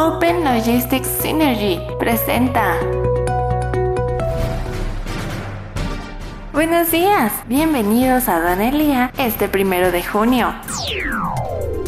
Open Logistics Synergy presenta. Buenos días, bienvenidos a Danelia este primero de junio.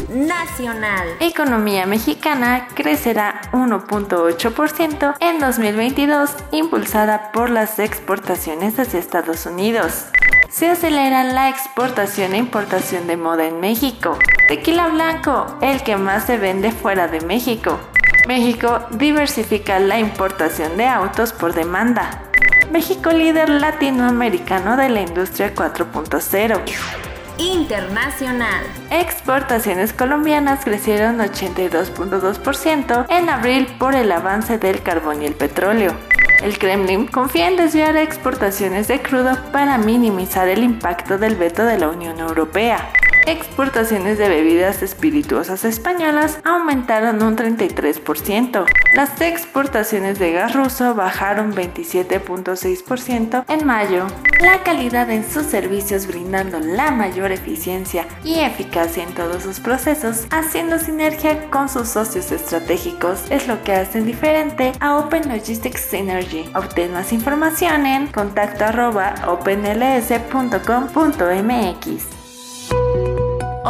Nacional. Economía mexicana crecerá 1.8% en 2022, impulsada por las exportaciones hacia Estados Unidos. Se acelera la exportación e importación de moda en México. Tequila blanco, el que más se vende fuera de México. México diversifica la importación de autos por demanda. México líder latinoamericano de la industria 4.0. Internacional. Exportaciones colombianas crecieron 82.2% en abril por el avance del carbón y el petróleo. El Kremlin confía en desviar exportaciones de crudo para minimizar el impacto del veto de la Unión Europea exportaciones de bebidas espirituosas españolas aumentaron un 33%. Las exportaciones de gas ruso bajaron 27.6% en mayo. La calidad en sus servicios brindando la mayor eficiencia y eficacia en todos sus procesos, haciendo sinergia con sus socios estratégicos, es lo que hace diferente a Open Logistics Synergy. Obtén más información en contacto openls.com.mx.